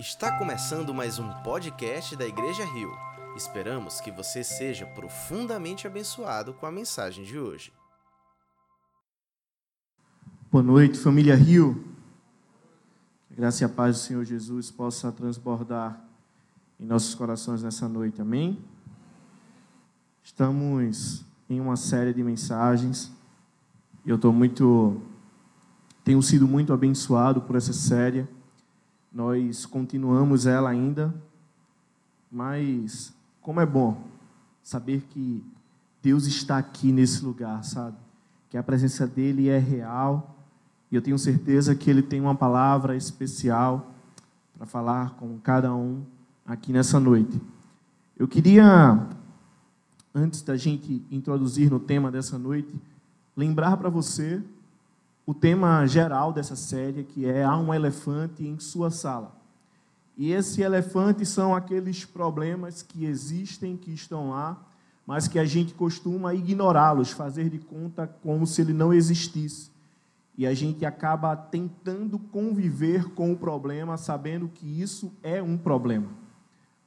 Está começando mais um podcast da Igreja Rio. Esperamos que você seja profundamente abençoado com a mensagem de hoje. Boa noite, família Rio. A graça e a paz do Senhor Jesus possa transbordar em nossos corações nessa noite, amém? Estamos em uma série de mensagens e eu estou muito, tenho sido muito abençoado por essa série nós continuamos ela ainda, mas como é bom saber que Deus está aqui nesse lugar, sabe? Que a presença dele é real e eu tenho certeza que ele tem uma palavra especial para falar com cada um aqui nessa noite. Eu queria, antes da gente introduzir no tema dessa noite, lembrar para você o tema geral dessa série, que é Há um elefante em sua sala. E esse elefante são aqueles problemas que existem, que estão lá, mas que a gente costuma ignorá-los, fazer de conta como se ele não existisse. E a gente acaba tentando conviver com o problema, sabendo que isso é um problema.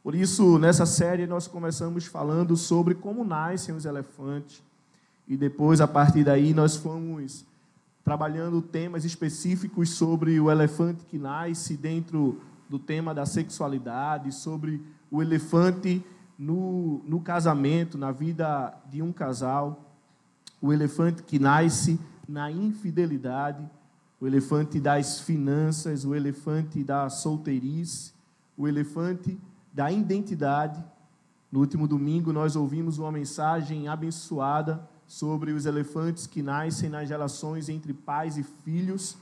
Por isso, nessa série, nós começamos falando sobre como nascem os elefantes. E depois, a partir daí, nós fomos trabalhando temas específicos sobre o elefante que nasce dentro do tema da sexualidade, sobre o elefante no, no casamento, na vida de um casal, o elefante que nasce na infidelidade, o elefante das finanças, o elefante da solteirice, o elefante da identidade. No último domingo, nós ouvimos uma mensagem abençoada sobre os elefantes que nascem nas relações entre pais e filhos.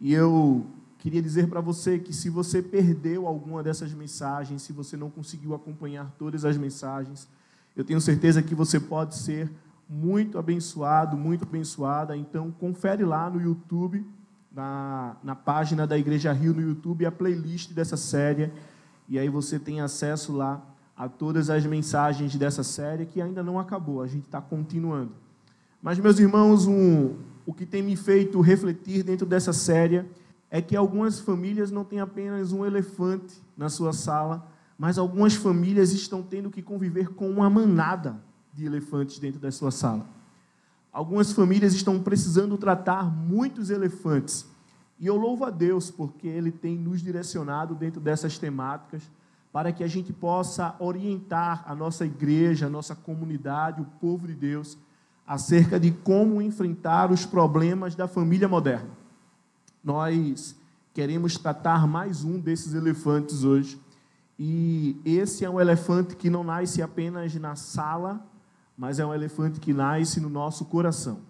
E eu queria dizer para você que se você perdeu alguma dessas mensagens, se você não conseguiu acompanhar todas as mensagens, eu tenho certeza que você pode ser muito abençoado, muito abençoada. Então, confere lá no YouTube, na, na página da Igreja Rio no YouTube, a playlist dessa série. E aí você tem acesso lá a todas as mensagens dessa série que ainda não acabou, a gente está continuando. Mas, meus irmãos, um, o que tem me feito refletir dentro dessa série é que algumas famílias não têm apenas um elefante na sua sala, mas algumas famílias estão tendo que conviver com uma manada de elefantes dentro da sua sala. Algumas famílias estão precisando tratar muitos elefantes. E eu louvo a Deus porque Ele tem nos direcionado dentro dessas temáticas para que a gente possa orientar a nossa igreja, a nossa comunidade, o povo de Deus, acerca de como enfrentar os problemas da família moderna. Nós queremos tratar mais um desses elefantes hoje. E esse é um elefante que não nasce apenas na sala, mas é um elefante que nasce no nosso coração.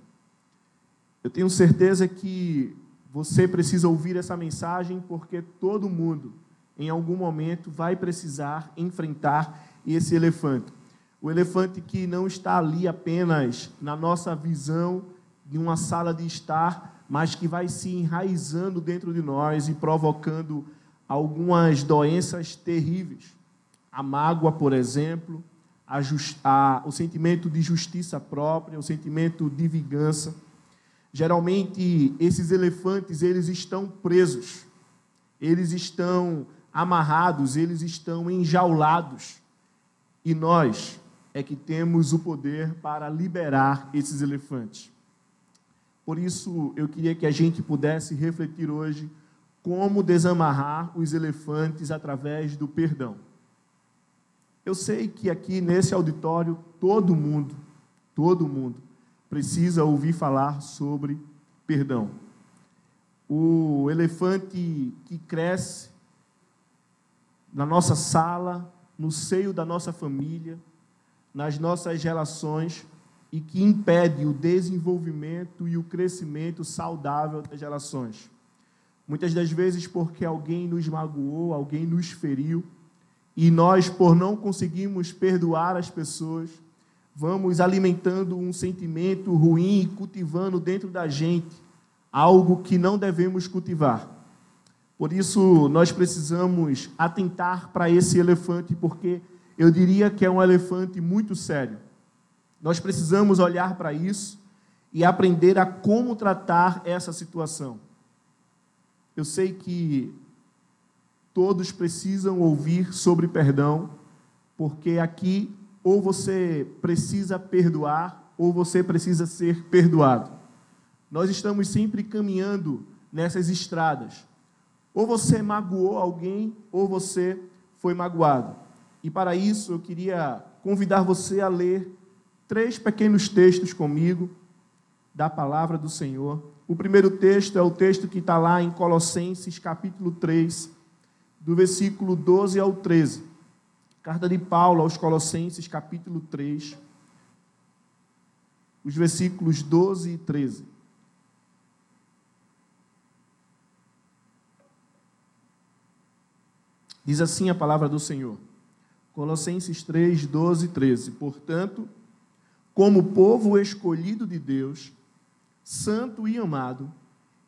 Eu tenho certeza que você precisa ouvir essa mensagem porque todo mundo em algum momento, vai precisar enfrentar esse elefante. O elefante que não está ali apenas na nossa visão de uma sala de estar, mas que vai se enraizando dentro de nós e provocando algumas doenças terríveis. A mágoa, por exemplo, a o sentimento de justiça própria, o sentimento de vingança. Geralmente, esses elefantes, eles estão presos. Eles estão amarrados, eles estão enjaulados. E nós é que temos o poder para liberar esses elefantes. Por isso, eu queria que a gente pudesse refletir hoje como desamarrar os elefantes através do perdão. Eu sei que aqui nesse auditório todo mundo, todo mundo precisa ouvir falar sobre perdão. O elefante que cresce na nossa sala, no seio da nossa família, nas nossas relações e que impede o desenvolvimento e o crescimento saudável das relações. Muitas das vezes porque alguém nos magoou, alguém nos feriu, e nós, por não conseguirmos perdoar as pessoas, vamos alimentando um sentimento ruim e cultivando dentro da gente algo que não devemos cultivar. Por isso, nós precisamos atentar para esse elefante, porque eu diria que é um elefante muito sério. Nós precisamos olhar para isso e aprender a como tratar essa situação. Eu sei que todos precisam ouvir sobre perdão, porque aqui ou você precisa perdoar ou você precisa ser perdoado. Nós estamos sempre caminhando nessas estradas. Ou você magoou alguém ou você foi magoado. E para isso eu queria convidar você a ler três pequenos textos comigo da palavra do Senhor. O primeiro texto é o texto que está lá em Colossenses, capítulo 3, do versículo 12 ao 13. Carta de Paulo aos Colossenses, capítulo 3, os versículos 12 e 13. Diz assim a palavra do Senhor. Colossenses 3, 12 e 13. Portanto, como povo escolhido de Deus, santo e amado,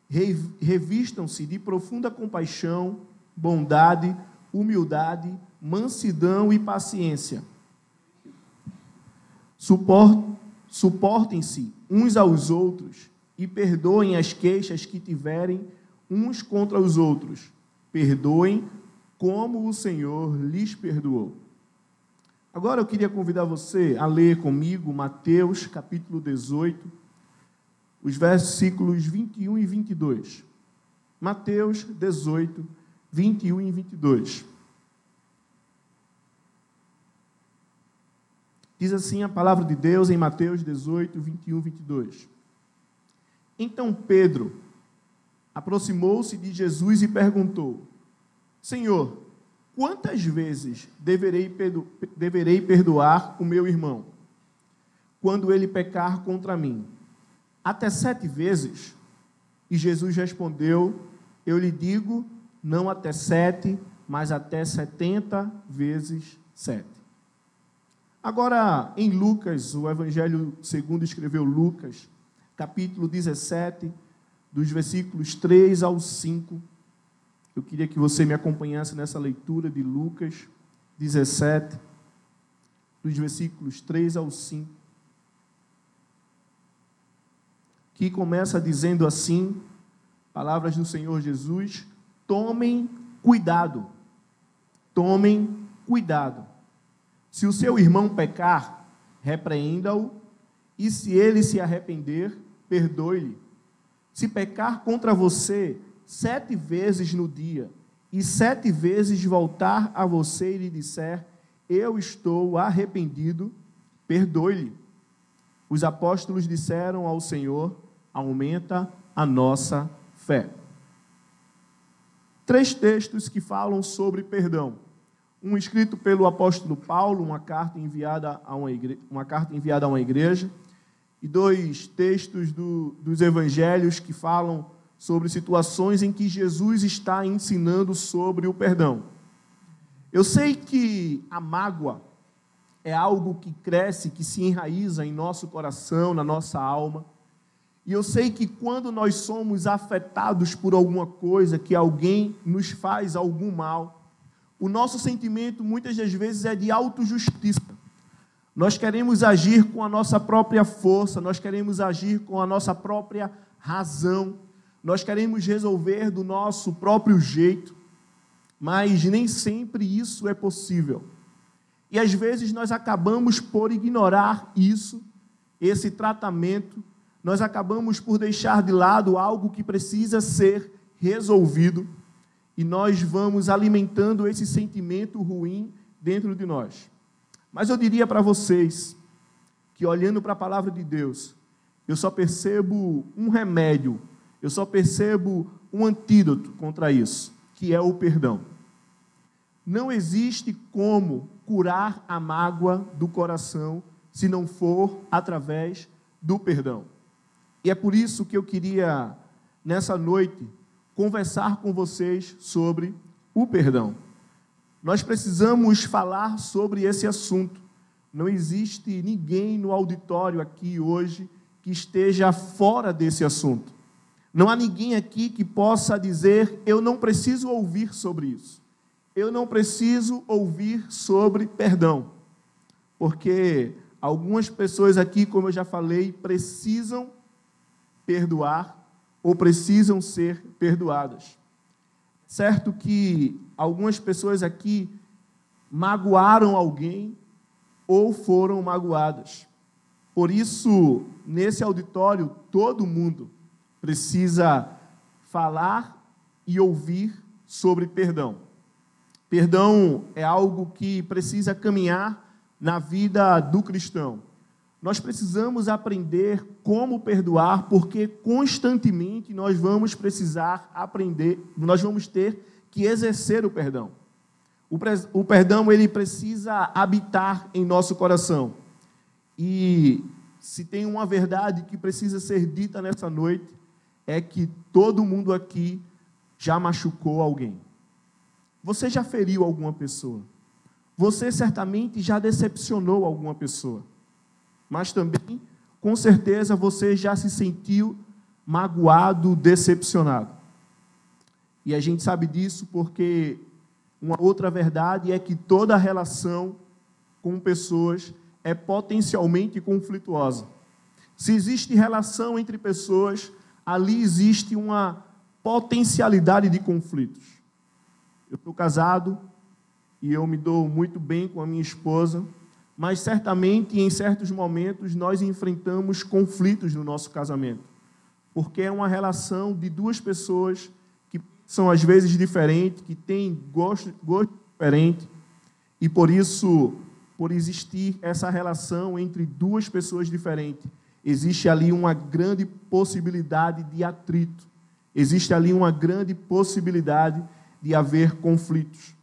revistam-se de profunda compaixão, bondade, humildade, mansidão e paciência. Suportem-se uns aos outros e perdoem as queixas que tiverem uns contra os outros. Perdoem como o Senhor lhes perdoou. Agora eu queria convidar você a ler comigo Mateus capítulo 18, os versículos 21 e 22. Mateus 18, 21 e 22. Diz assim a palavra de Deus em Mateus 18, 21 e 22. Então Pedro aproximou-se de Jesus e perguntou: Senhor, quantas vezes deverei, deverei perdoar o meu irmão quando ele pecar contra mim? Até sete vezes? E Jesus respondeu: Eu lhe digo, não até sete, mas até setenta vezes sete. Agora, em Lucas, o Evangelho segundo escreveu Lucas, capítulo 17, dos versículos 3 ao 5. Eu queria que você me acompanhasse nessa leitura de Lucas 17, dos versículos 3 ao 5. Que começa dizendo assim: palavras do Senhor Jesus, tomem cuidado. Tomem cuidado se o seu irmão pecar, repreenda-o, e se ele se arrepender, perdoe-lhe. Se pecar contra você sete vezes no dia, e sete vezes voltar a você e lhe disser: Eu estou arrependido, perdoe-lhe. Os apóstolos disseram ao Senhor: Aumenta a nossa fé. Três textos que falam sobre perdão um escrito pelo apóstolo Paulo, uma carta enviada a uma igreja, uma carta enviada a uma igreja e dois textos do, dos evangelhos que falam sobre situações em que Jesus está ensinando sobre o perdão. Eu sei que a mágoa é algo que cresce, que se enraiza em nosso coração, na nossa alma. E eu sei que quando nós somos afetados por alguma coisa, que alguém nos faz algum mal, o nosso sentimento muitas das vezes é de autojustiça. Nós queremos agir com a nossa própria força, nós queremos agir com a nossa própria razão, nós queremos resolver do nosso próprio jeito, mas nem sempre isso é possível. E às vezes nós acabamos por ignorar isso, esse tratamento, nós acabamos por deixar de lado algo que precisa ser resolvido e nós vamos alimentando esse sentimento ruim dentro de nós. Mas eu diria para vocês que olhando para a palavra de Deus, eu só percebo um remédio, eu só percebo um antídoto contra isso, que é o perdão. Não existe como curar a mágoa do coração se não for através do perdão. E é por isso que eu queria, nessa noite, conversar com vocês sobre o perdão. Nós precisamos falar sobre esse assunto. Não existe ninguém no auditório aqui hoje que esteja fora desse assunto. Não há ninguém aqui que possa dizer: eu não preciso ouvir sobre isso. Eu não preciso ouvir sobre perdão. Porque algumas pessoas aqui, como eu já falei, precisam perdoar ou precisam ser perdoadas. certo que algumas pessoas aqui magoaram alguém ou foram magoadas. Por isso, nesse auditório, todo mundo precisa falar e ouvir sobre perdão. Perdão é algo que precisa caminhar na vida do cristão. Nós precisamos aprender como perdoar, porque constantemente nós vamos precisar aprender, nós vamos ter que exercer o perdão. O, perdão ele precisa habitar em nosso coração. E se tem uma verdade que precisa ser dita nessa noite, é que todo mundo aqui já machucou alguém. Você já feriu alguma pessoa. Você certamente já decepcionou alguma pessoa. Mas também, com certeza, você já se sentiu magoado, decepcionado. E a gente sabe disso porque uma outra verdade é que toda relação com pessoas é potencialmente conflituosa. Se existe relação entre pessoas, ali existe uma potencialidade de conflitos. Eu estou casado e eu me dou muito bem com a minha esposa, mas certamente em certos momentos nós enfrentamos conflitos no nosso casamento, porque é uma relação de duas pessoas que são às vezes diferentes, que têm gosto, gosto diferente, e por isso, por existir essa relação entre duas pessoas diferentes, existe ali uma grande possibilidade de atrito, existe ali uma grande possibilidade de haver conflitos.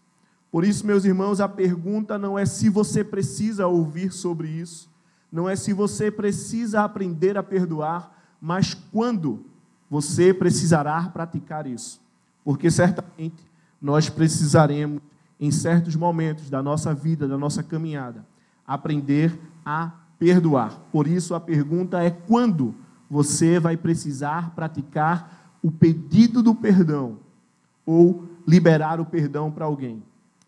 Por isso, meus irmãos, a pergunta não é se você precisa ouvir sobre isso, não é se você precisa aprender a perdoar, mas quando você precisará praticar isso. Porque certamente nós precisaremos, em certos momentos da nossa vida, da nossa caminhada, aprender a perdoar. Por isso a pergunta é quando você vai precisar praticar o pedido do perdão ou liberar o perdão para alguém.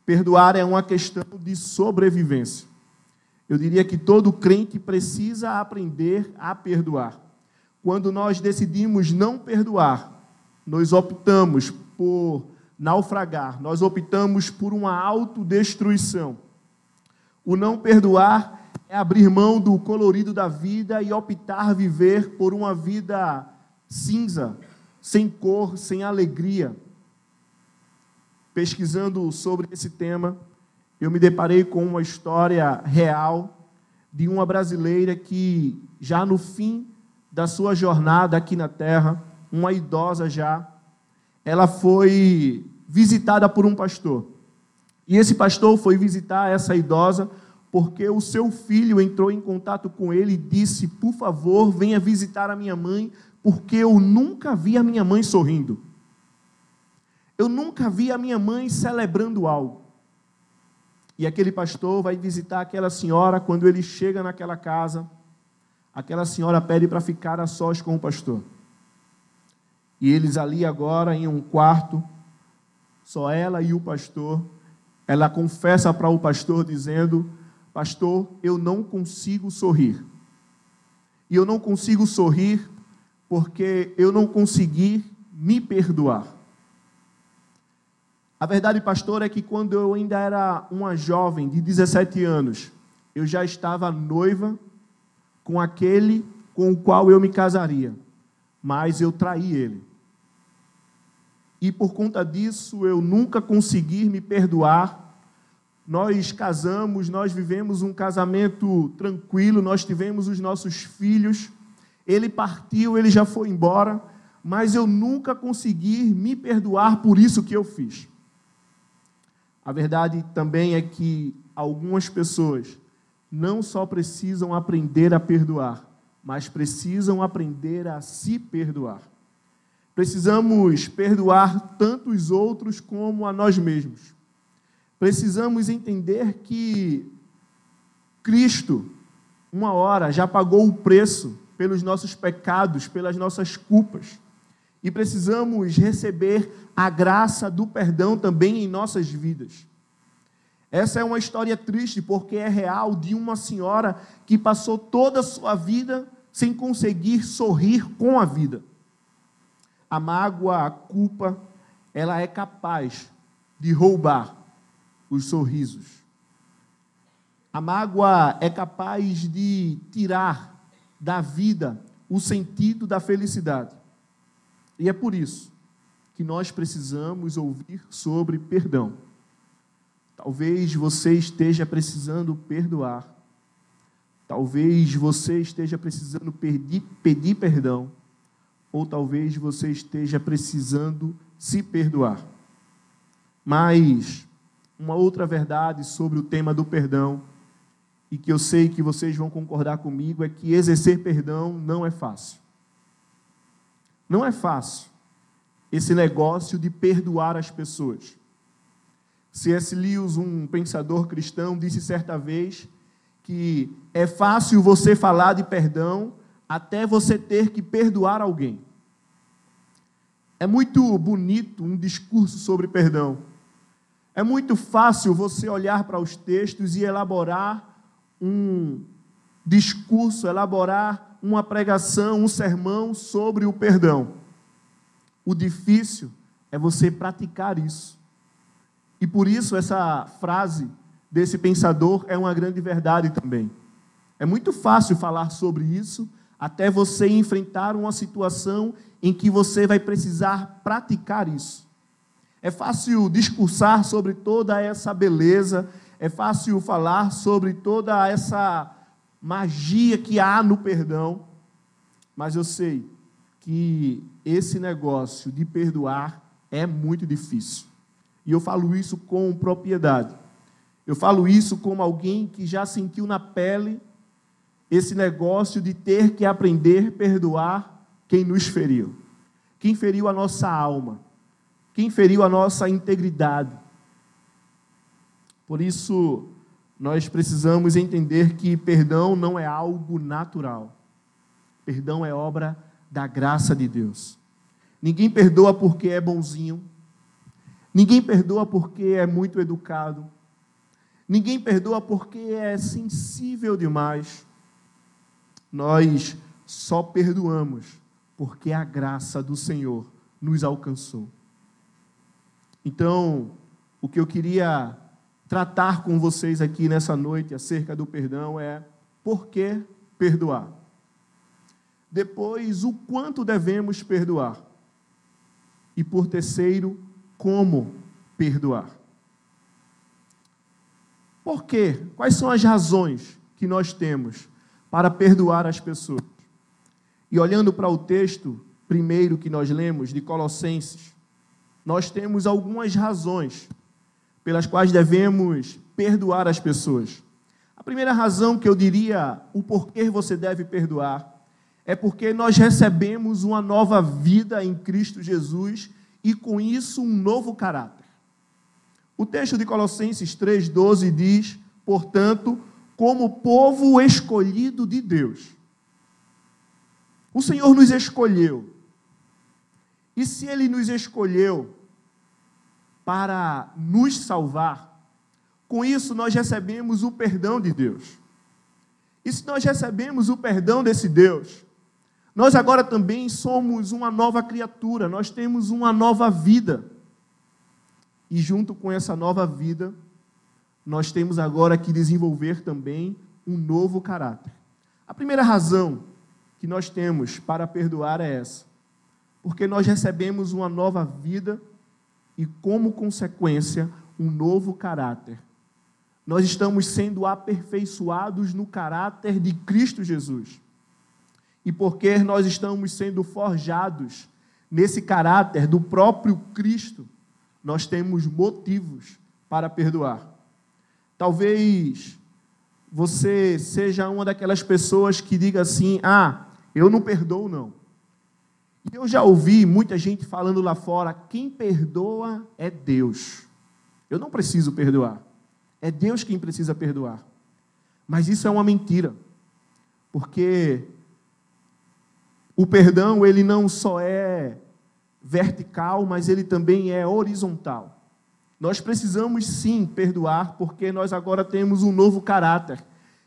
Perdoar é uma questão de sobrevivência. Eu diria que todo crente precisa aprender a perdoar. Quando nós decidimos não perdoar, nós optamos por naufragar, nós optamos por uma autodestruição. O não perdoar é abrir mão do colorido da vida e optar viver por uma vida cinza, sem cor, sem alegria. Pesquisando sobre esse tema, eu me deparei com uma história real de uma brasileira que, já no fim da sua jornada aqui na Terra, uma idosa já, ela foi visitada por um pastor. E esse pastor foi visitar essa idosa porque o seu filho entrou em contato com ele e disse: Por favor, venha visitar a minha mãe, porque eu nunca vi a minha mãe sorrindo. Eu nunca vi a minha mãe celebrando algo. E aquele pastor vai visitar aquela senhora, quando ele chega naquela casa, aquela senhora pede para ficar a sós com o pastor. E eles ali agora em um quarto, só ela e o pastor, ela confessa para o pastor dizendo: Pastor, eu não consigo sorrir. E eu não consigo sorrir porque eu não consegui me perdoar. A verdade, pastor, é que quando eu ainda era uma jovem de 17 anos, eu já estava noiva com aquele com o qual eu me casaria, mas eu traí ele. E por conta disso eu nunca consegui me perdoar nós casamos, nós vivemos um casamento tranquilo, nós tivemos os nossos filhos. Ele partiu, ele já foi embora, mas eu nunca consegui me perdoar por isso que eu fiz. A verdade também é que algumas pessoas não só precisam aprender a perdoar, mas precisam aprender a se perdoar. Precisamos perdoar tanto os outros como a nós mesmos precisamos entender que Cristo, uma hora, já pagou o preço pelos nossos pecados, pelas nossas culpas. E precisamos receber a graça do perdão também em nossas vidas. Essa é uma história triste, porque é real de uma senhora que passou toda a sua vida sem conseguir sorrir com a vida. A mágoa, a culpa, ela é capaz de roubar os sorrisos. A mágoa é capaz de tirar da vida o sentido da felicidade. E é por isso que nós precisamos ouvir sobre perdão. Talvez você esteja precisando perdoar. Talvez você esteja precisando pedir, pedir perdão. Ou talvez você esteja precisando se perdoar. Mas uma outra verdade sobre o tema do perdão e que eu sei que vocês vão concordar comigo, é que exercer perdão não é fácil. Não é fácil esse negócio de perdoar as pessoas. C.S. Lewis, um pensador cristão, disse certa vez que é fácil você falar de perdão até você ter que perdoar alguém. É muito bonito um discurso sobre perdão. É muito fácil você olhar para os textos e elaborar um discurso, elaborar uma pregação, um sermão sobre o perdão. O difícil é você praticar isso. E por isso essa frase desse pensador é uma grande verdade também. É muito fácil falar sobre isso até você enfrentar uma situação em que você vai precisar praticar isso. É fácil discursar sobre toda essa beleza, é fácil falar sobre toda essa magia que há no perdão, mas eu sei que esse negócio de perdoar é muito difícil. E eu falo isso com propriedade. Eu falo isso como alguém que já sentiu na pele esse negócio de ter que aprender a perdoar quem nos feriu. Quem feriu a nossa alma, quem feriu a nossa integridade, por isso, nós precisamos entender que perdão não é algo natural. Perdão é obra da graça de Deus. Ninguém perdoa porque é bonzinho. Ninguém perdoa porque é muito educado. Ninguém perdoa porque é sensível demais. Nós só perdoamos porque a graça do Senhor nos alcançou. Então, o que eu queria tratar com vocês aqui nessa noite acerca do perdão é por que perdoar. Depois, o quanto devemos perdoar. E por terceiro, como perdoar. Por quê? Quais são as razões que nós temos para perdoar as pessoas? E olhando para o texto primeiro que nós lemos, de Colossenses, nós temos algumas razões pelas quais devemos perdoar as pessoas. A primeira razão que eu diria o porquê você deve perdoar é porque nós recebemos uma nova vida em Cristo Jesus e com isso um novo caráter. O texto de Colossenses 3:12 diz, portanto, como povo escolhido de Deus. O Senhor nos escolheu. E se ele nos escolheu, para nos salvar. Com isso, nós recebemos o perdão de Deus. E se nós recebemos o perdão desse Deus, nós agora também somos uma nova criatura, nós temos uma nova vida. E junto com essa nova vida, nós temos agora que desenvolver também um novo caráter. A primeira razão que nós temos para perdoar é essa, porque nós recebemos uma nova vida e, como consequência, um novo caráter. Nós estamos sendo aperfeiçoados no caráter de Cristo Jesus. E porque nós estamos sendo forjados nesse caráter do próprio Cristo, nós temos motivos para perdoar. Talvez você seja uma daquelas pessoas que diga assim: "Ah, eu não perdoo não". E eu já ouvi muita gente falando lá fora: quem perdoa é Deus. Eu não preciso perdoar. É Deus quem precisa perdoar. Mas isso é uma mentira. Porque o perdão, ele não só é vertical, mas ele também é horizontal. Nós precisamos sim perdoar, porque nós agora temos um novo caráter.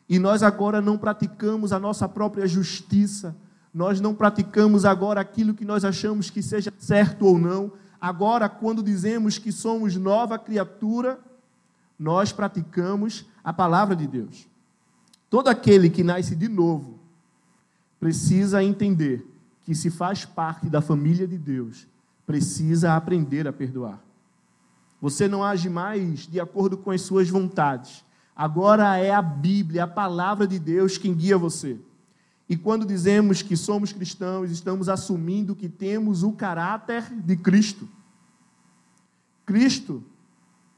E nós agora não praticamos a nossa própria justiça, nós não praticamos agora aquilo que nós achamos que seja certo ou não, agora, quando dizemos que somos nova criatura, nós praticamos a palavra de Deus. Todo aquele que nasce de novo precisa entender que, se faz parte da família de Deus, precisa aprender a perdoar. Você não age mais de acordo com as suas vontades. Agora é a Bíblia, a palavra de Deus quem guia você. E quando dizemos que somos cristãos, estamos assumindo que temos o caráter de Cristo. Cristo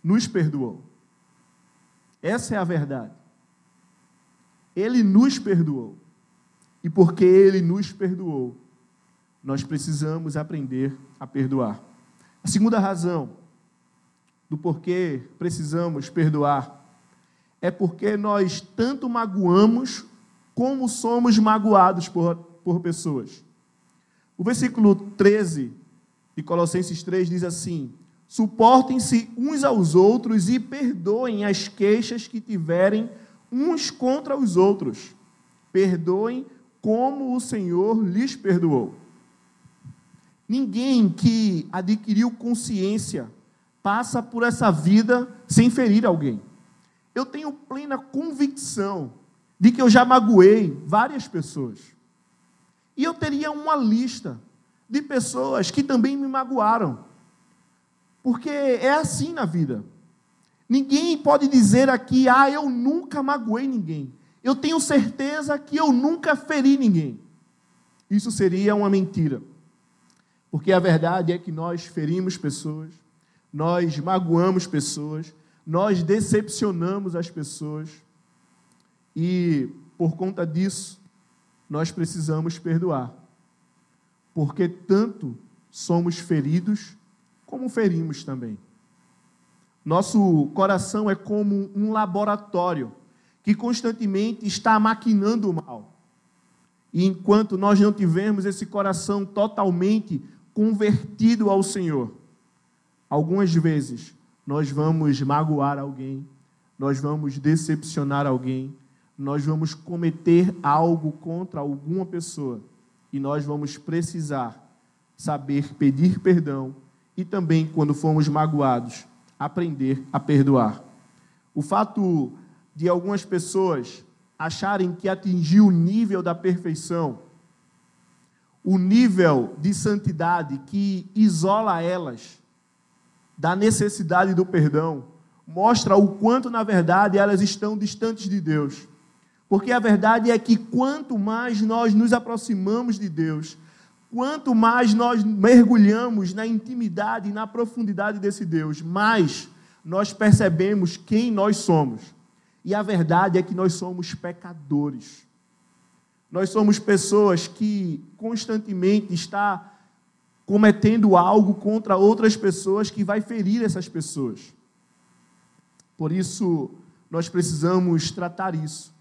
nos perdoou. Essa é a verdade. Ele nos perdoou. E porque ele nos perdoou, nós precisamos aprender a perdoar. A segunda razão do porquê precisamos perdoar é porque nós tanto magoamos como somos magoados por, por pessoas. O versículo 13 de Colossenses 3 diz assim: Suportem-se uns aos outros e perdoem as queixas que tiverem uns contra os outros. Perdoem como o Senhor lhes perdoou. Ninguém que adquiriu consciência passa por essa vida sem ferir alguém. Eu tenho plena convicção de que eu já magoei várias pessoas. E eu teria uma lista de pessoas que também me magoaram. Porque é assim na vida. Ninguém pode dizer aqui, ah, eu nunca magoei ninguém. Eu tenho certeza que eu nunca feri ninguém. Isso seria uma mentira. Porque a verdade é que nós ferimos pessoas, nós magoamos pessoas, nós decepcionamos as pessoas. E por conta disso, nós precisamos perdoar. Porque tanto somos feridos, como ferimos também. Nosso coração é como um laboratório que constantemente está maquinando o mal. E enquanto nós não tivermos esse coração totalmente convertido ao Senhor, algumas vezes nós vamos magoar alguém, nós vamos decepcionar alguém, nós vamos cometer algo contra alguma pessoa e nós vamos precisar saber pedir perdão e também, quando formos magoados, aprender a perdoar. O fato de algumas pessoas acharem que atingiu o nível da perfeição, o nível de santidade que isola elas da necessidade do perdão, mostra o quanto, na verdade, elas estão distantes de Deus. Porque a verdade é que quanto mais nós nos aproximamos de Deus, quanto mais nós mergulhamos na intimidade e na profundidade desse Deus, mais nós percebemos quem nós somos. E a verdade é que nós somos pecadores. Nós somos pessoas que constantemente está cometendo algo contra outras pessoas que vai ferir essas pessoas. Por isso, nós precisamos tratar isso.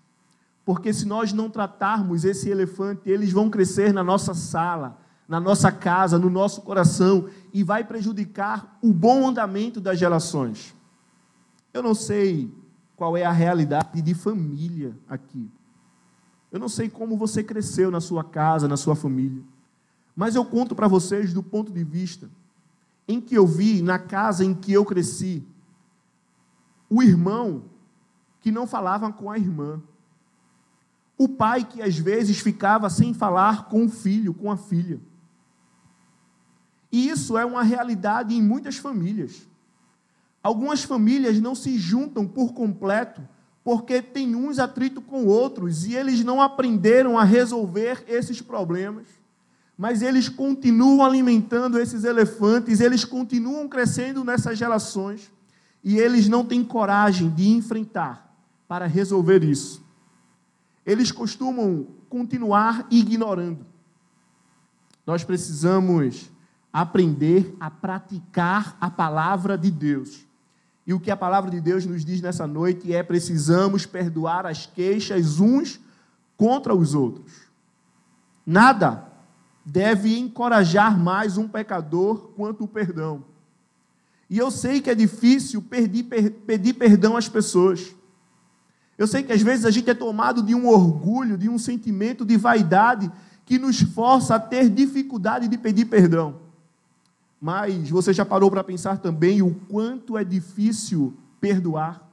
Porque se nós não tratarmos esse elefante, eles vão crescer na nossa sala, na nossa casa, no nosso coração e vai prejudicar o bom andamento das relações. Eu não sei qual é a realidade de família aqui. Eu não sei como você cresceu na sua casa, na sua família. Mas eu conto para vocês do ponto de vista em que eu vi na casa em que eu cresci o irmão que não falava com a irmã. O pai que às vezes ficava sem falar com o filho, com a filha. E isso é uma realidade em muitas famílias. Algumas famílias não se juntam por completo porque tem uns atrito com outros e eles não aprenderam a resolver esses problemas. Mas eles continuam alimentando esses elefantes, eles continuam crescendo nessas relações e eles não têm coragem de enfrentar para resolver isso. Eles costumam continuar ignorando. Nós precisamos aprender a praticar a palavra de Deus. E o que a palavra de Deus nos diz nessa noite é: precisamos perdoar as queixas uns contra os outros. Nada deve encorajar mais um pecador quanto o perdão. E eu sei que é difícil pedir, pedir perdão às pessoas. Eu sei que às vezes a gente é tomado de um orgulho, de um sentimento de vaidade que nos força a ter dificuldade de pedir perdão. Mas você já parou para pensar também o quanto é difícil perdoar?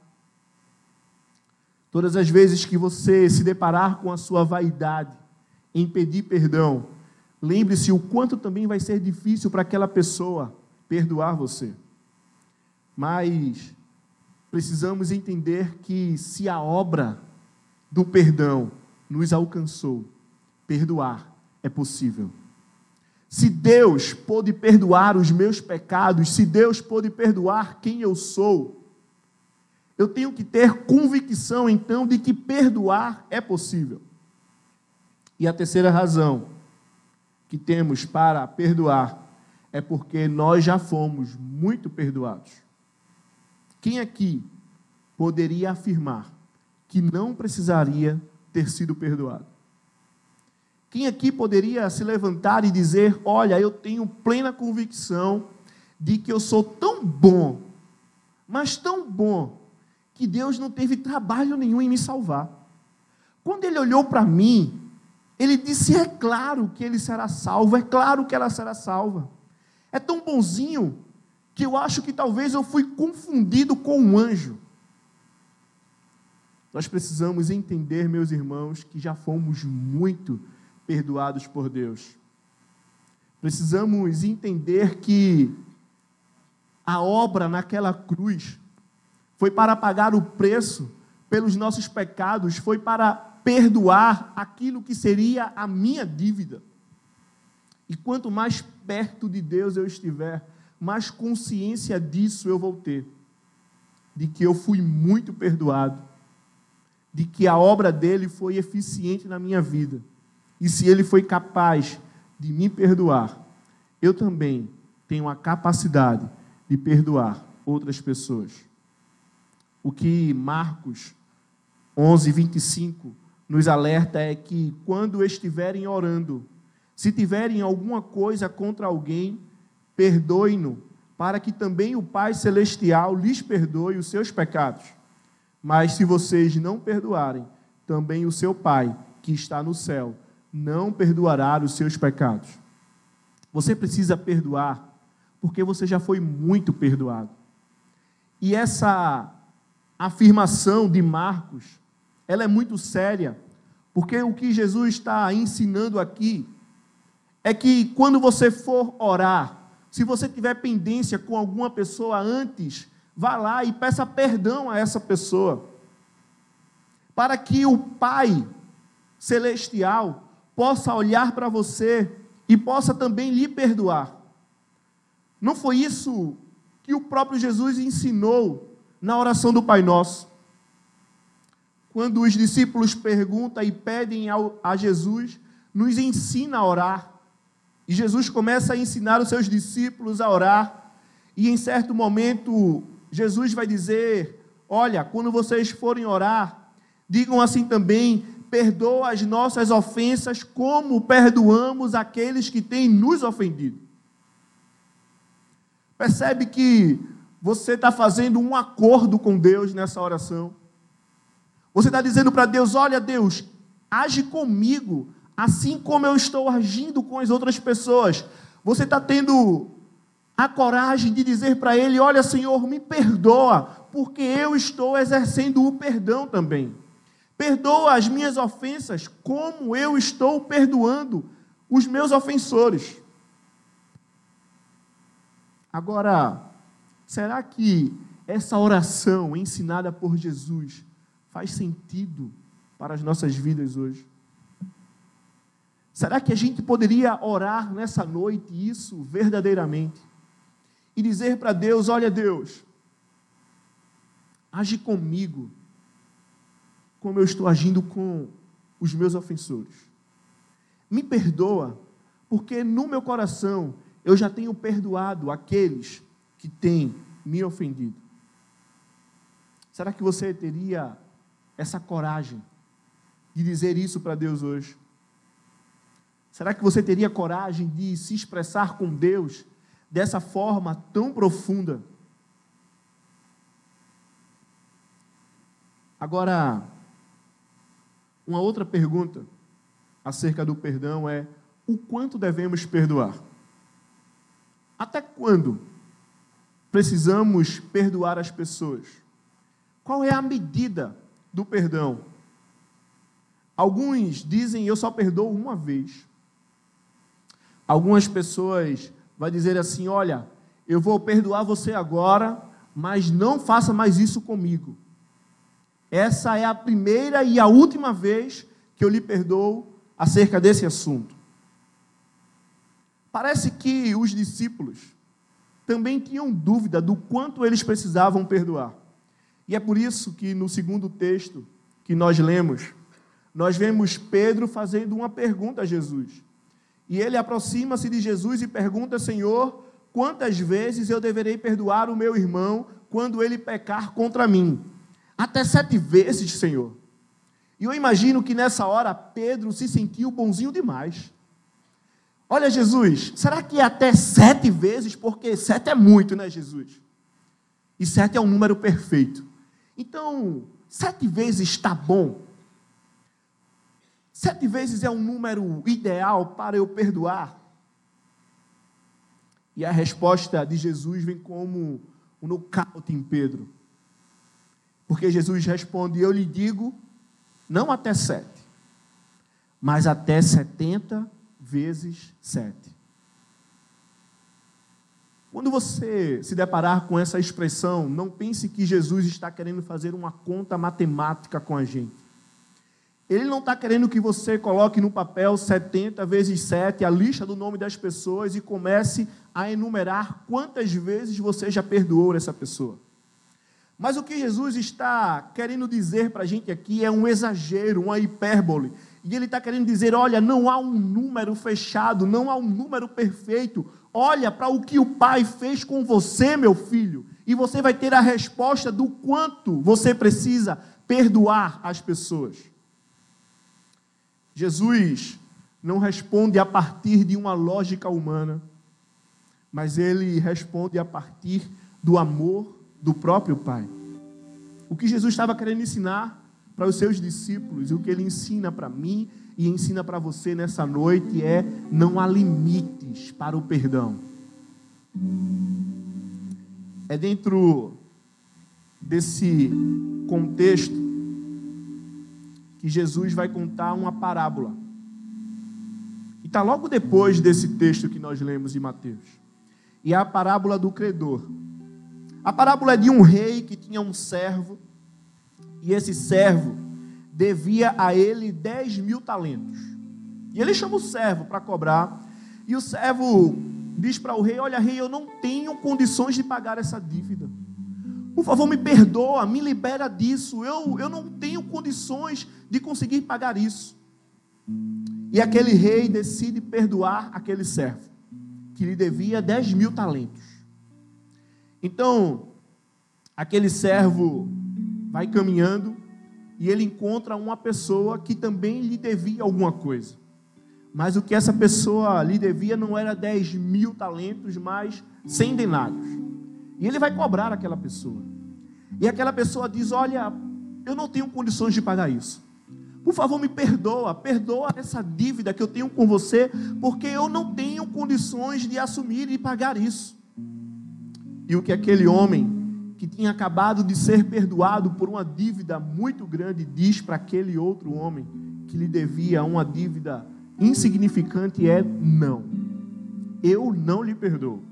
Todas as vezes que você se deparar com a sua vaidade em pedir perdão, lembre-se o quanto também vai ser difícil para aquela pessoa perdoar você. Mas precisamos entender que se a obra do perdão nos alcançou, perdoar é possível. Se Deus pôde perdoar os meus pecados, se Deus pôde perdoar quem eu sou, eu tenho que ter convicção então de que perdoar é possível. E a terceira razão que temos para perdoar é porque nós já fomos muito perdoados. Quem aqui poderia afirmar que não precisaria ter sido perdoado? Quem aqui poderia se levantar e dizer: Olha, eu tenho plena convicção de que eu sou tão bom, mas tão bom, que Deus não teve trabalho nenhum em me salvar. Quando ele olhou para mim, ele disse: É claro que ele será salvo, é claro que ela será salva. É tão bonzinho que eu acho que talvez eu fui confundido com um anjo. Nós precisamos entender, meus irmãos, que já fomos muito perdoados por Deus. Precisamos entender que a obra naquela cruz foi para pagar o preço pelos nossos pecados, foi para perdoar aquilo que seria a minha dívida. E quanto mais perto de Deus eu estiver, mais consciência disso eu vou ter, de que eu fui muito perdoado, de que a obra dele foi eficiente na minha vida e se ele foi capaz de me perdoar, eu também tenho a capacidade de perdoar outras pessoas. O que Marcos 11, 25 nos alerta é que quando estiverem orando, se tiverem alguma coisa contra alguém, perdoe-no, para que também o Pai Celestial lhes perdoe os seus pecados. Mas se vocês não perdoarem, também o seu Pai, que está no céu, não perdoará os seus pecados. Você precisa perdoar, porque você já foi muito perdoado. E essa afirmação de Marcos, ela é muito séria, porque o que Jesus está ensinando aqui é que quando você for orar, se você tiver pendência com alguma pessoa antes, vá lá e peça perdão a essa pessoa, para que o Pai celestial possa olhar para você e possa também lhe perdoar. Não foi isso que o próprio Jesus ensinou na oração do Pai Nosso? Quando os discípulos perguntam e pedem a Jesus, nos ensina a orar. E Jesus começa a ensinar os seus discípulos a orar. E em certo momento, Jesus vai dizer: Olha, quando vocês forem orar, digam assim também: perdoa as nossas ofensas, como perdoamos aqueles que têm nos ofendido. Percebe que você está fazendo um acordo com Deus nessa oração. Você está dizendo para Deus: Olha, Deus, age comigo, assim como eu estou agindo com as outras pessoas. Você está tendo a coragem de dizer para Ele: Olha, Senhor, me perdoa, porque eu estou exercendo o perdão também. Perdoa as minhas ofensas, como eu estou perdoando os meus ofensores. Agora, será que essa oração ensinada por Jesus faz sentido para as nossas vidas hoje? Será que a gente poderia orar nessa noite isso verdadeiramente? E dizer para Deus: Olha, Deus, age comigo como eu estou agindo com os meus ofensores. Me perdoa, porque no meu coração eu já tenho perdoado aqueles que têm me ofendido. Será que você teria essa coragem de dizer isso para Deus hoje? Será que você teria coragem de se expressar com Deus dessa forma tão profunda? Agora, uma outra pergunta acerca do perdão é: o quanto devemos perdoar? Até quando precisamos perdoar as pessoas? Qual é a medida do perdão? Alguns dizem eu só perdoo uma vez. Algumas pessoas vão dizer assim: olha, eu vou perdoar você agora, mas não faça mais isso comigo. Essa é a primeira e a última vez que eu lhe perdoo acerca desse assunto. Parece que os discípulos também tinham dúvida do quanto eles precisavam perdoar. E é por isso que no segundo texto que nós lemos, nós vemos Pedro fazendo uma pergunta a Jesus. E ele aproxima-se de Jesus e pergunta: Senhor, quantas vezes eu deverei perdoar o meu irmão quando ele pecar contra mim? Até sete vezes, Senhor. E eu imagino que nessa hora Pedro se sentiu bonzinho demais. Olha, Jesus, será que é até sete vezes? Porque sete é muito, né, Jesus? E sete é um número perfeito. Então, sete vezes está bom. Sete vezes é um número ideal para eu perdoar. E a resposta de Jesus vem como um nocaute em Pedro. Porque Jesus responde: Eu lhe digo, não até sete, mas até setenta vezes sete. Quando você se deparar com essa expressão, não pense que Jesus está querendo fazer uma conta matemática com a gente. Ele não está querendo que você coloque no papel 70 vezes 7 a lista do nome das pessoas e comece a enumerar quantas vezes você já perdoou essa pessoa. Mas o que Jesus está querendo dizer para a gente aqui é um exagero, uma hipérbole. E ele está querendo dizer: olha, não há um número fechado, não há um número perfeito. Olha para o que o Pai fez com você, meu filho, e você vai ter a resposta do quanto você precisa perdoar as pessoas. Jesus não responde a partir de uma lógica humana, mas ele responde a partir do amor do próprio Pai. O que Jesus estava querendo ensinar para os seus discípulos, e o que ele ensina para mim e ensina para você nessa noite é: não há limites para o perdão. É dentro desse contexto que Jesus vai contar uma parábola. E está logo depois desse texto que nós lemos de Mateus. E é a parábola do credor. A parábola é de um rei que tinha um servo, e esse servo devia a ele 10 mil talentos. E ele chama o servo para cobrar, e o servo diz para o rei: Olha, rei, eu não tenho condições de pagar essa dívida. Por favor, me perdoa, me libera disso. Eu, eu não tenho condições de conseguir pagar isso. E aquele rei decide perdoar aquele servo, que lhe devia 10 mil talentos. Então, aquele servo vai caminhando e ele encontra uma pessoa que também lhe devia alguma coisa. Mas o que essa pessoa lhe devia não era 10 mil talentos, mas 100 denários. E ele vai cobrar aquela pessoa. E aquela pessoa diz: Olha, eu não tenho condições de pagar isso. Por favor, me perdoa, perdoa essa dívida que eu tenho com você, porque eu não tenho condições de assumir e pagar isso. E o que aquele homem que tinha acabado de ser perdoado por uma dívida muito grande diz para aquele outro homem que lhe devia uma dívida insignificante é não. Eu não lhe perdoo.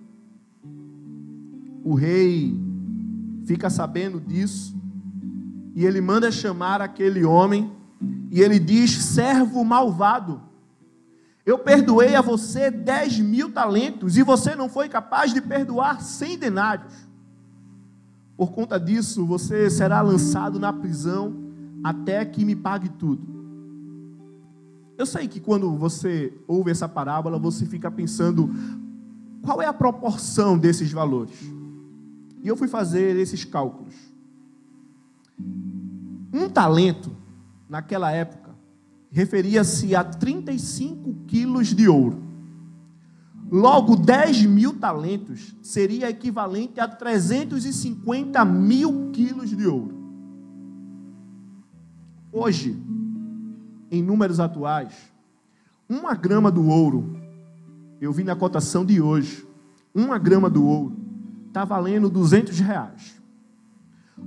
O rei fica sabendo disso e ele manda chamar aquele homem e ele diz: servo malvado, eu perdoei a você dez mil talentos e você não foi capaz de perdoar cem denários. Por conta disso, você será lançado na prisão até que me pague tudo. Eu sei que quando você ouve essa parábola, você fica pensando qual é a proporção desses valores. E eu fui fazer esses cálculos. Um talento, naquela época, referia-se a 35 quilos de ouro. Logo, 10 mil talentos seria equivalente a 350 mil quilos de ouro. Hoje, em números atuais, uma grama do ouro, eu vi na cotação de hoje, uma grama do ouro está valendo 200 reais.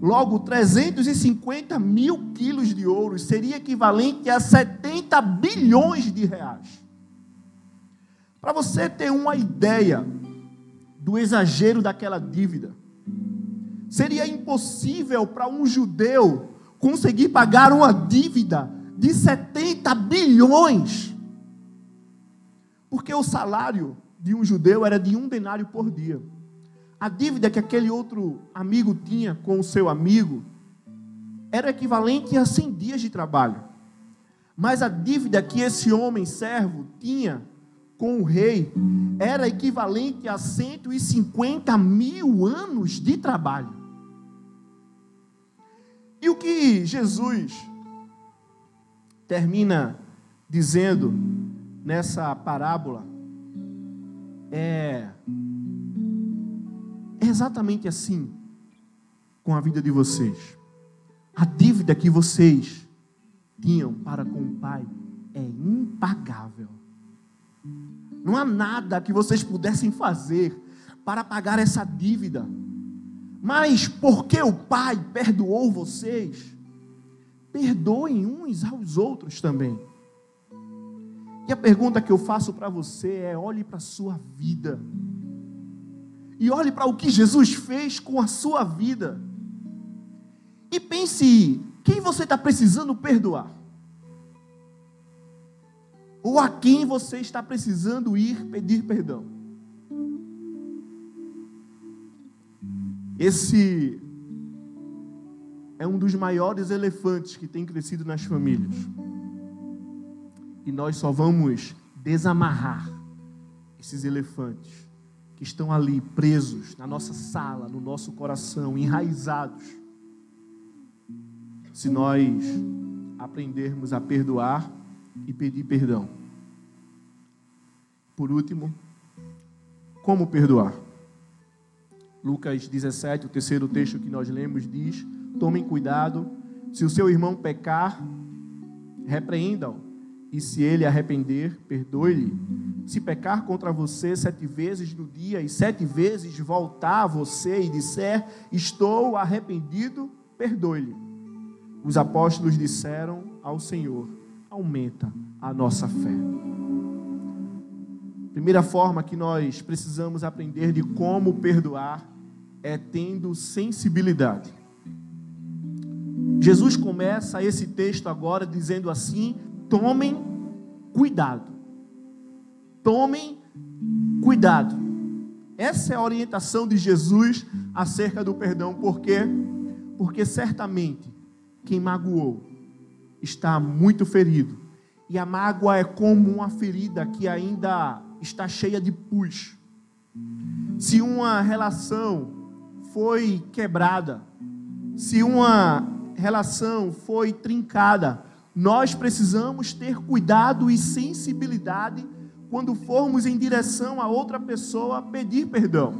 Logo, 350 mil quilos de ouro seria equivalente a 70 bilhões de reais. Para você ter uma ideia do exagero daquela dívida, seria impossível para um judeu conseguir pagar uma dívida de 70 bilhões. Porque o salário de um judeu era de um denário por dia. A dívida que aquele outro amigo tinha com o seu amigo era equivalente a 100 dias de trabalho. Mas a dívida que esse homem servo tinha com o rei era equivalente a 150 mil anos de trabalho. E o que Jesus termina dizendo nessa parábola é exatamente assim com a vida de vocês. A dívida que vocês tinham para com o Pai é impagável. Não há nada que vocês pudessem fazer para pagar essa dívida. Mas porque o Pai perdoou vocês, perdoem uns aos outros também. E a pergunta que eu faço para você é: olhe para a sua vida e olhe para o que Jesus fez com a sua vida. E pense: quem você está precisando perdoar? Ou a quem você está precisando ir pedir perdão? Esse é um dos maiores elefantes que tem crescido nas famílias. E nós só vamos desamarrar esses elefantes que estão ali presos na nossa sala, no nosso coração, enraizados. Se nós aprendermos a perdoar e pedir perdão. Por último, como perdoar? Lucas 17, o terceiro texto que nós lemos, diz: Tomem cuidado, se o seu irmão pecar, repreenda-o, e se ele arrepender, perdoe-lhe se pecar contra você sete vezes no dia e sete vezes voltar a você e disser: Estou arrependido, perdoe-lhe. Os apóstolos disseram ao Senhor: Aumenta a nossa fé. Primeira forma que nós precisamos aprender de como perdoar é tendo sensibilidade. Jesus começa esse texto agora dizendo assim: tomem cuidado. Tomem cuidado. Essa é a orientação de Jesus acerca do perdão. Por quê? Porque certamente quem magoou está muito ferido. E a mágoa é como uma ferida que ainda está cheia de pus. Se uma relação foi quebrada, se uma relação foi trincada, nós precisamos ter cuidado e sensibilidade quando formos em direção a outra pessoa pedir perdão.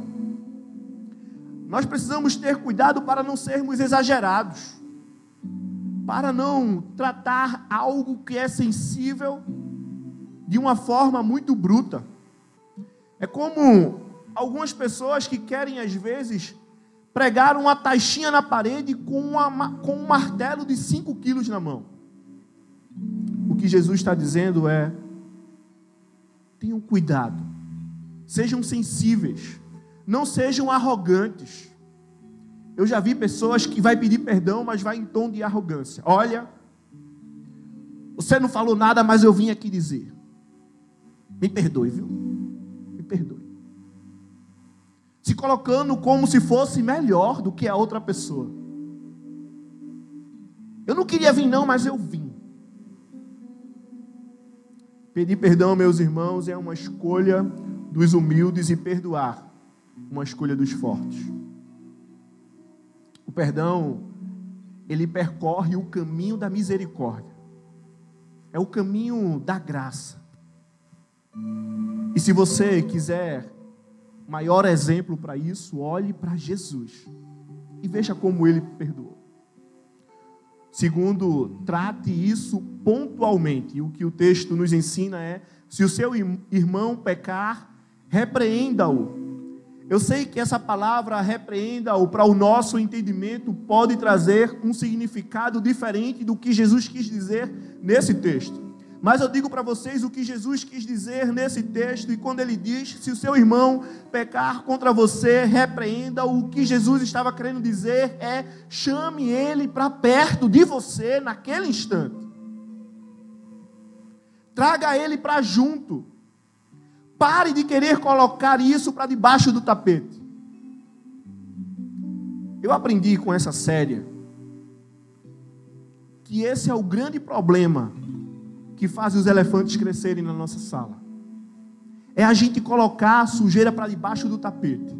Nós precisamos ter cuidado para não sermos exagerados, para não tratar algo que é sensível de uma forma muito bruta. É como algumas pessoas que querem, às vezes, pregar uma taxinha na parede com, uma, com um martelo de 5 quilos na mão. O que Jesus está dizendo é: Tenham cuidado. Sejam sensíveis. Não sejam arrogantes. Eu já vi pessoas que vai pedir perdão, mas vai em tom de arrogância. Olha, você não falou nada, mas eu vim aqui dizer. Me perdoe, viu? Me perdoe. Se colocando como se fosse melhor do que a outra pessoa. Eu não queria vir, não, mas eu vim. Pedir perdão, meus irmãos, é uma escolha dos humildes e perdoar, uma escolha dos fortes. O perdão, ele percorre o caminho da misericórdia, é o caminho da graça. E se você quiser maior exemplo para isso, olhe para Jesus e veja como ele perdoou. Segundo, trate isso pontualmente. E o que o texto nos ensina é: se o seu irmão pecar, repreenda-o. Eu sei que essa palavra repreenda ou para o nosso entendimento pode trazer um significado diferente do que Jesus quis dizer nesse texto. Mas eu digo para vocês o que Jesus quis dizer nesse texto, e quando ele diz: se o seu irmão pecar contra você, repreenda, o que Jesus estava querendo dizer é: chame ele para perto de você naquele instante. Traga ele para junto. Pare de querer colocar isso para debaixo do tapete. Eu aprendi com essa série que esse é o grande problema que faz os elefantes crescerem na nossa sala. É a gente colocar a sujeira para debaixo do tapete.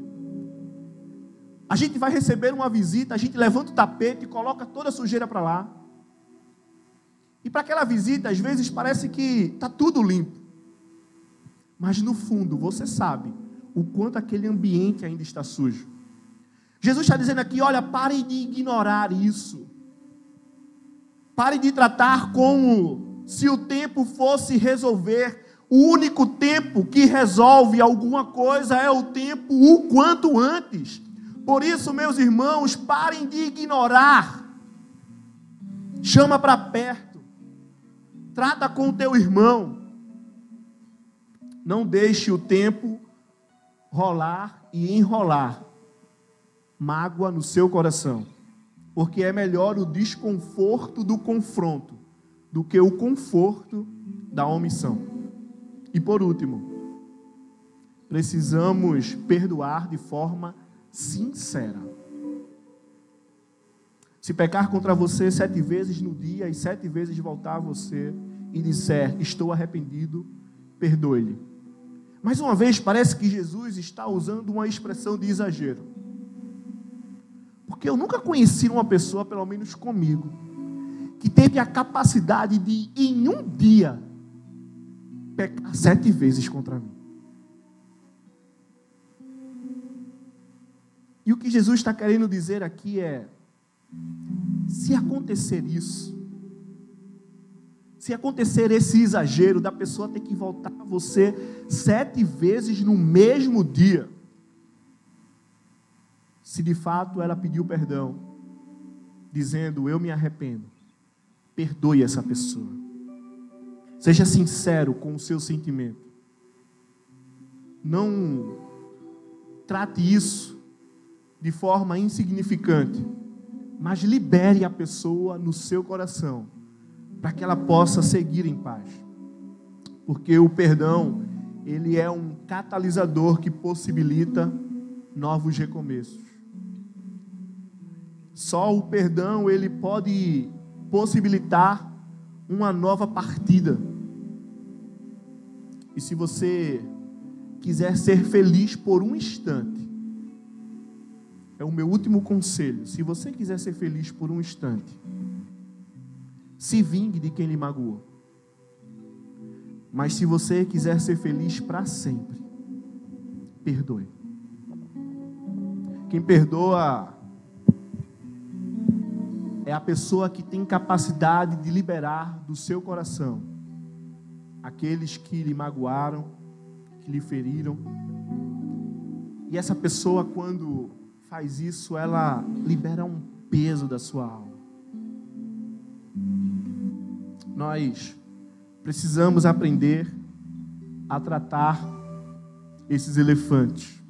A gente vai receber uma visita, a gente levanta o tapete e coloca toda a sujeira para lá. E para aquela visita, às vezes parece que está tudo limpo. Mas no fundo, você sabe o quanto aquele ambiente ainda está sujo. Jesus está dizendo aqui: olha, pare de ignorar isso. Pare de tratar como se o tempo fosse resolver. O único tempo que resolve alguma coisa é o tempo o quanto antes. Por isso, meus irmãos, parem de ignorar. Chama para perto. Trata com o teu irmão. Não deixe o tempo rolar e enrolar mágoa no seu coração, porque é melhor o desconforto do confronto do que o conforto da omissão. E por último, precisamos perdoar de forma sincera. Se pecar contra você sete vezes no dia e sete vezes voltar a você e disser, estou arrependido, perdoe-lhe. Mais uma vez, parece que Jesus está usando uma expressão de exagero. Porque eu nunca conheci uma pessoa, pelo menos comigo, que teve a capacidade de, em um dia, pecar sete vezes contra mim. E o que Jesus está querendo dizer aqui é: se acontecer isso, se acontecer esse exagero da pessoa ter que voltar a você sete vezes no mesmo dia, se de fato ela pediu perdão, dizendo: Eu me arrependo, Perdoe essa pessoa. Seja sincero com o seu sentimento. Não trate isso de forma insignificante, mas libere a pessoa no seu coração, para que ela possa seguir em paz. Porque o perdão, ele é um catalisador que possibilita novos recomeços. Só o perdão ele pode possibilitar uma nova partida. E se você quiser ser feliz por um instante, é o meu último conselho. Se você quiser ser feliz por um instante, se vingue de quem lhe magoou. Mas se você quiser ser feliz para sempre, perdoe. Quem perdoa é a pessoa que tem capacidade de liberar do seu coração aqueles que lhe magoaram, que lhe feriram. E essa pessoa, quando faz isso, ela libera um peso da sua alma. Nós precisamos aprender a tratar esses elefantes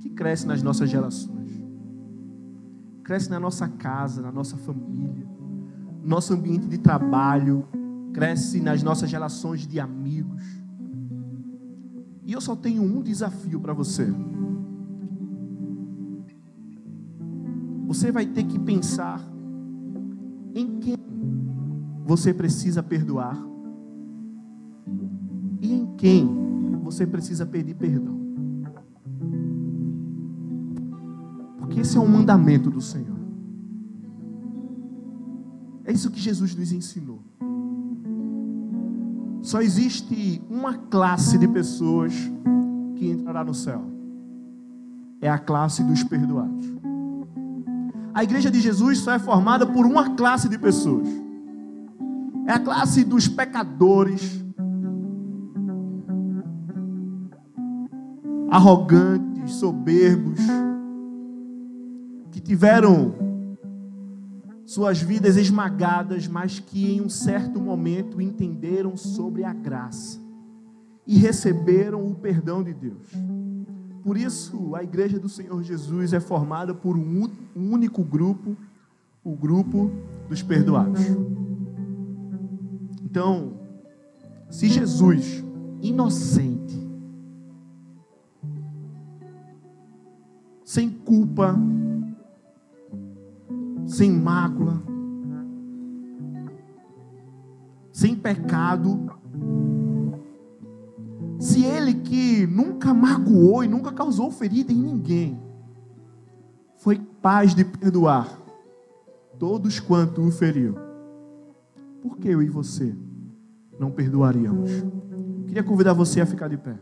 que crescem nas nossas gerações cresce na nossa casa, na nossa família, no nosso ambiente de trabalho, cresce nas nossas relações de amigos. E eu só tenho um desafio para você. Você vai ter que pensar em quem você precisa perdoar e em quem você precisa pedir perdão. Esse é um mandamento do Senhor. É isso que Jesus nos ensinou. Só existe uma classe de pessoas que entrará no céu. É a classe dos perdoados. A igreja de Jesus só é formada por uma classe de pessoas. É a classe dos pecadores, arrogantes, os soberbos, que tiveram suas vidas esmagadas, mas que em um certo momento entenderam sobre a graça e receberam o perdão de Deus. Por isso, a igreja do Senhor Jesus é formada por um único grupo, o grupo dos perdoados. Então, se Jesus, inocente, sem culpa, sem mácula, sem pecado, se ele que nunca magoou e nunca causou ferida em ninguém, foi capaz de perdoar todos quanto o feriu, por que eu e você não perdoaríamos? Queria convidar você a ficar de pé.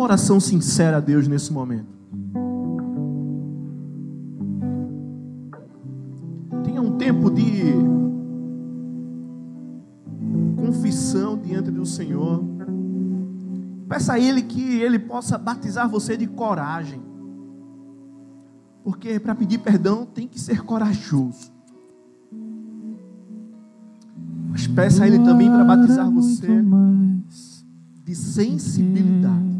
Uma oração sincera a Deus nesse momento. tempo de confissão diante do Senhor. Peça a Ele que Ele possa batizar você de coragem. Porque para pedir perdão tem que ser corajoso. Mas peça a Ele também para batizar você de sensibilidade.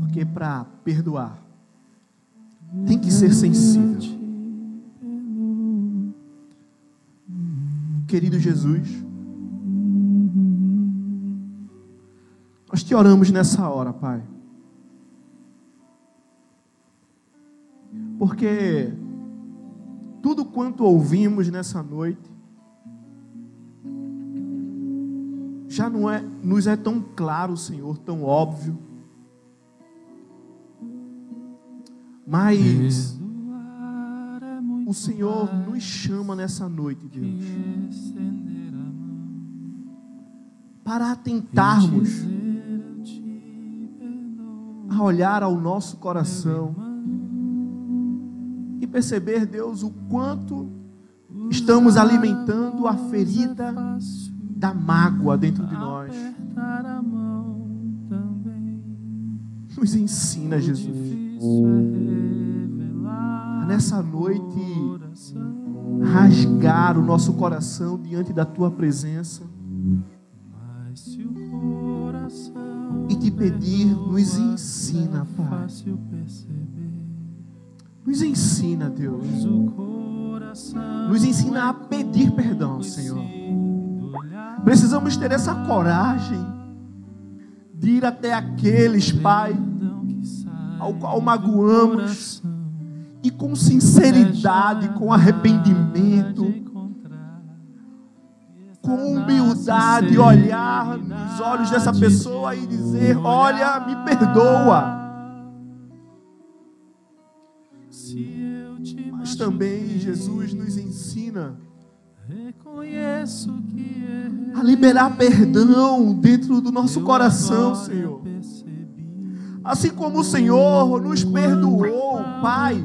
Porque para perdoar tem que ser sensível. querido Jesus. Nós te oramos nessa hora, Pai. Porque tudo quanto ouvimos nessa noite já não é, nos é tão claro, Senhor, tão óbvio. Mas o Senhor nos chama nessa noite, Deus, para atentarmos a olhar ao nosso coração e perceber, Deus, o quanto estamos alimentando a ferida da mágoa dentro de nós. Nos ensina, Jesus nessa noite rasgar o nosso coração diante da tua presença e te pedir, nos ensina, Pai. Nos ensina, Deus. Nos ensina a pedir perdão, Senhor. Precisamos ter essa coragem de ir até aqueles, Pai, ao qual magoamos e com sinceridade, com arrependimento, com humildade, olhar nos olhos dessa pessoa e dizer: Olha, me perdoa. Mas também Jesus nos ensina a liberar perdão dentro do nosso coração, Senhor. Assim como o Senhor nos perdoou, Pai,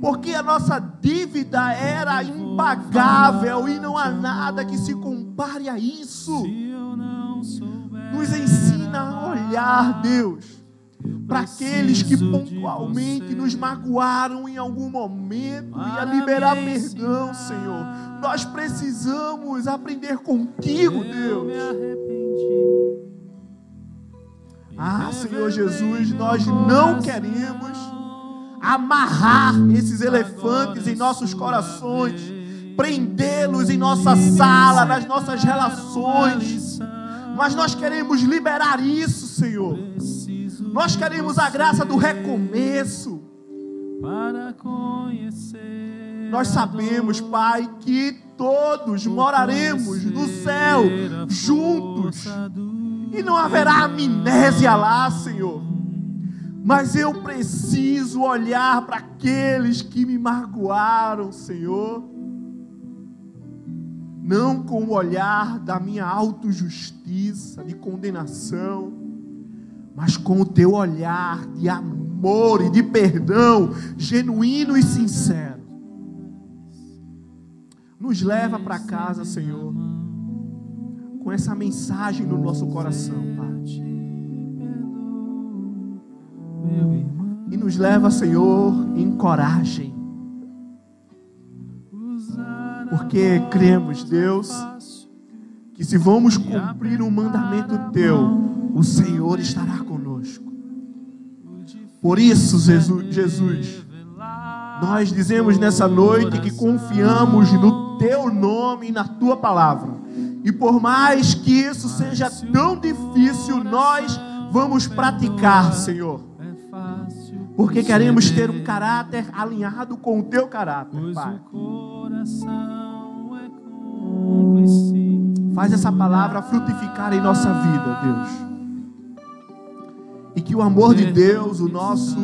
porque a nossa dívida era impagável e não há nada que se compare a isso. Nos ensina a olhar, Deus, para aqueles que pontualmente nos magoaram em algum momento e a liberar perdão, Senhor. Nós precisamos aprender contigo, Deus. Ah, Senhor Jesus, nós não queremos amarrar esses elefantes em nossos corações, prendê-los em nossa sala, nas nossas relações. Mas nós queremos liberar isso, Senhor. Nós queremos a graça do recomeço. Nós sabemos, Pai, que todos moraremos no céu juntos e não haverá amnésia lá, Senhor. Mas eu preciso olhar para aqueles que me magoaram, Senhor. Não com o olhar da minha autojustiça, de condenação, mas com o teu olhar de amor e de perdão, genuíno e sincero. Nos leva para casa, Senhor, com essa mensagem no nosso coração, Pai. E nos leva, Senhor, em coragem. Porque cremos, Deus, que se vamos cumprir um mandamento teu, o Senhor estará conosco. Por isso, Jesus, nós dizemos nessa noite que confiamos no teu nome e na tua palavra. E por mais que isso seja tão difícil, nós vamos praticar, Senhor. Porque queremos ter um caráter alinhado com o teu caráter, Pai. Faz essa palavra frutificar em nossa vida, Deus. E que o amor de Deus, o nosso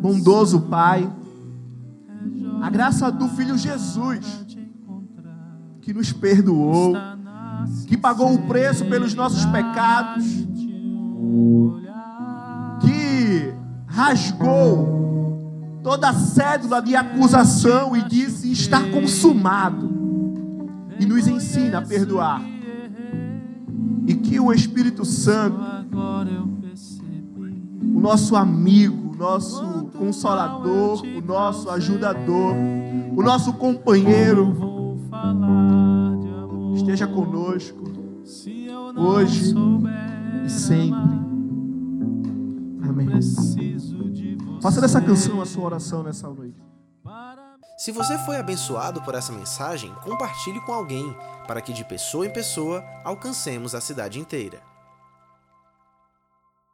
bondoso Pai, a graça do Filho Jesus, que nos perdoou, que pagou o preço pelos nossos pecados, que rasgou toda a cédula de acusação e disse: está consumado, e nos ensina a perdoar. E que o Espírito Santo, o nosso amigo, o nosso consolador, o nosso ajudador, o nosso companheiro, esteja conosco hoje e sempre. Amém. Faça dessa canção a sua oração nessa noite. Se você foi abençoado por essa mensagem, compartilhe com alguém, para que de pessoa em pessoa alcancemos a cidade inteira.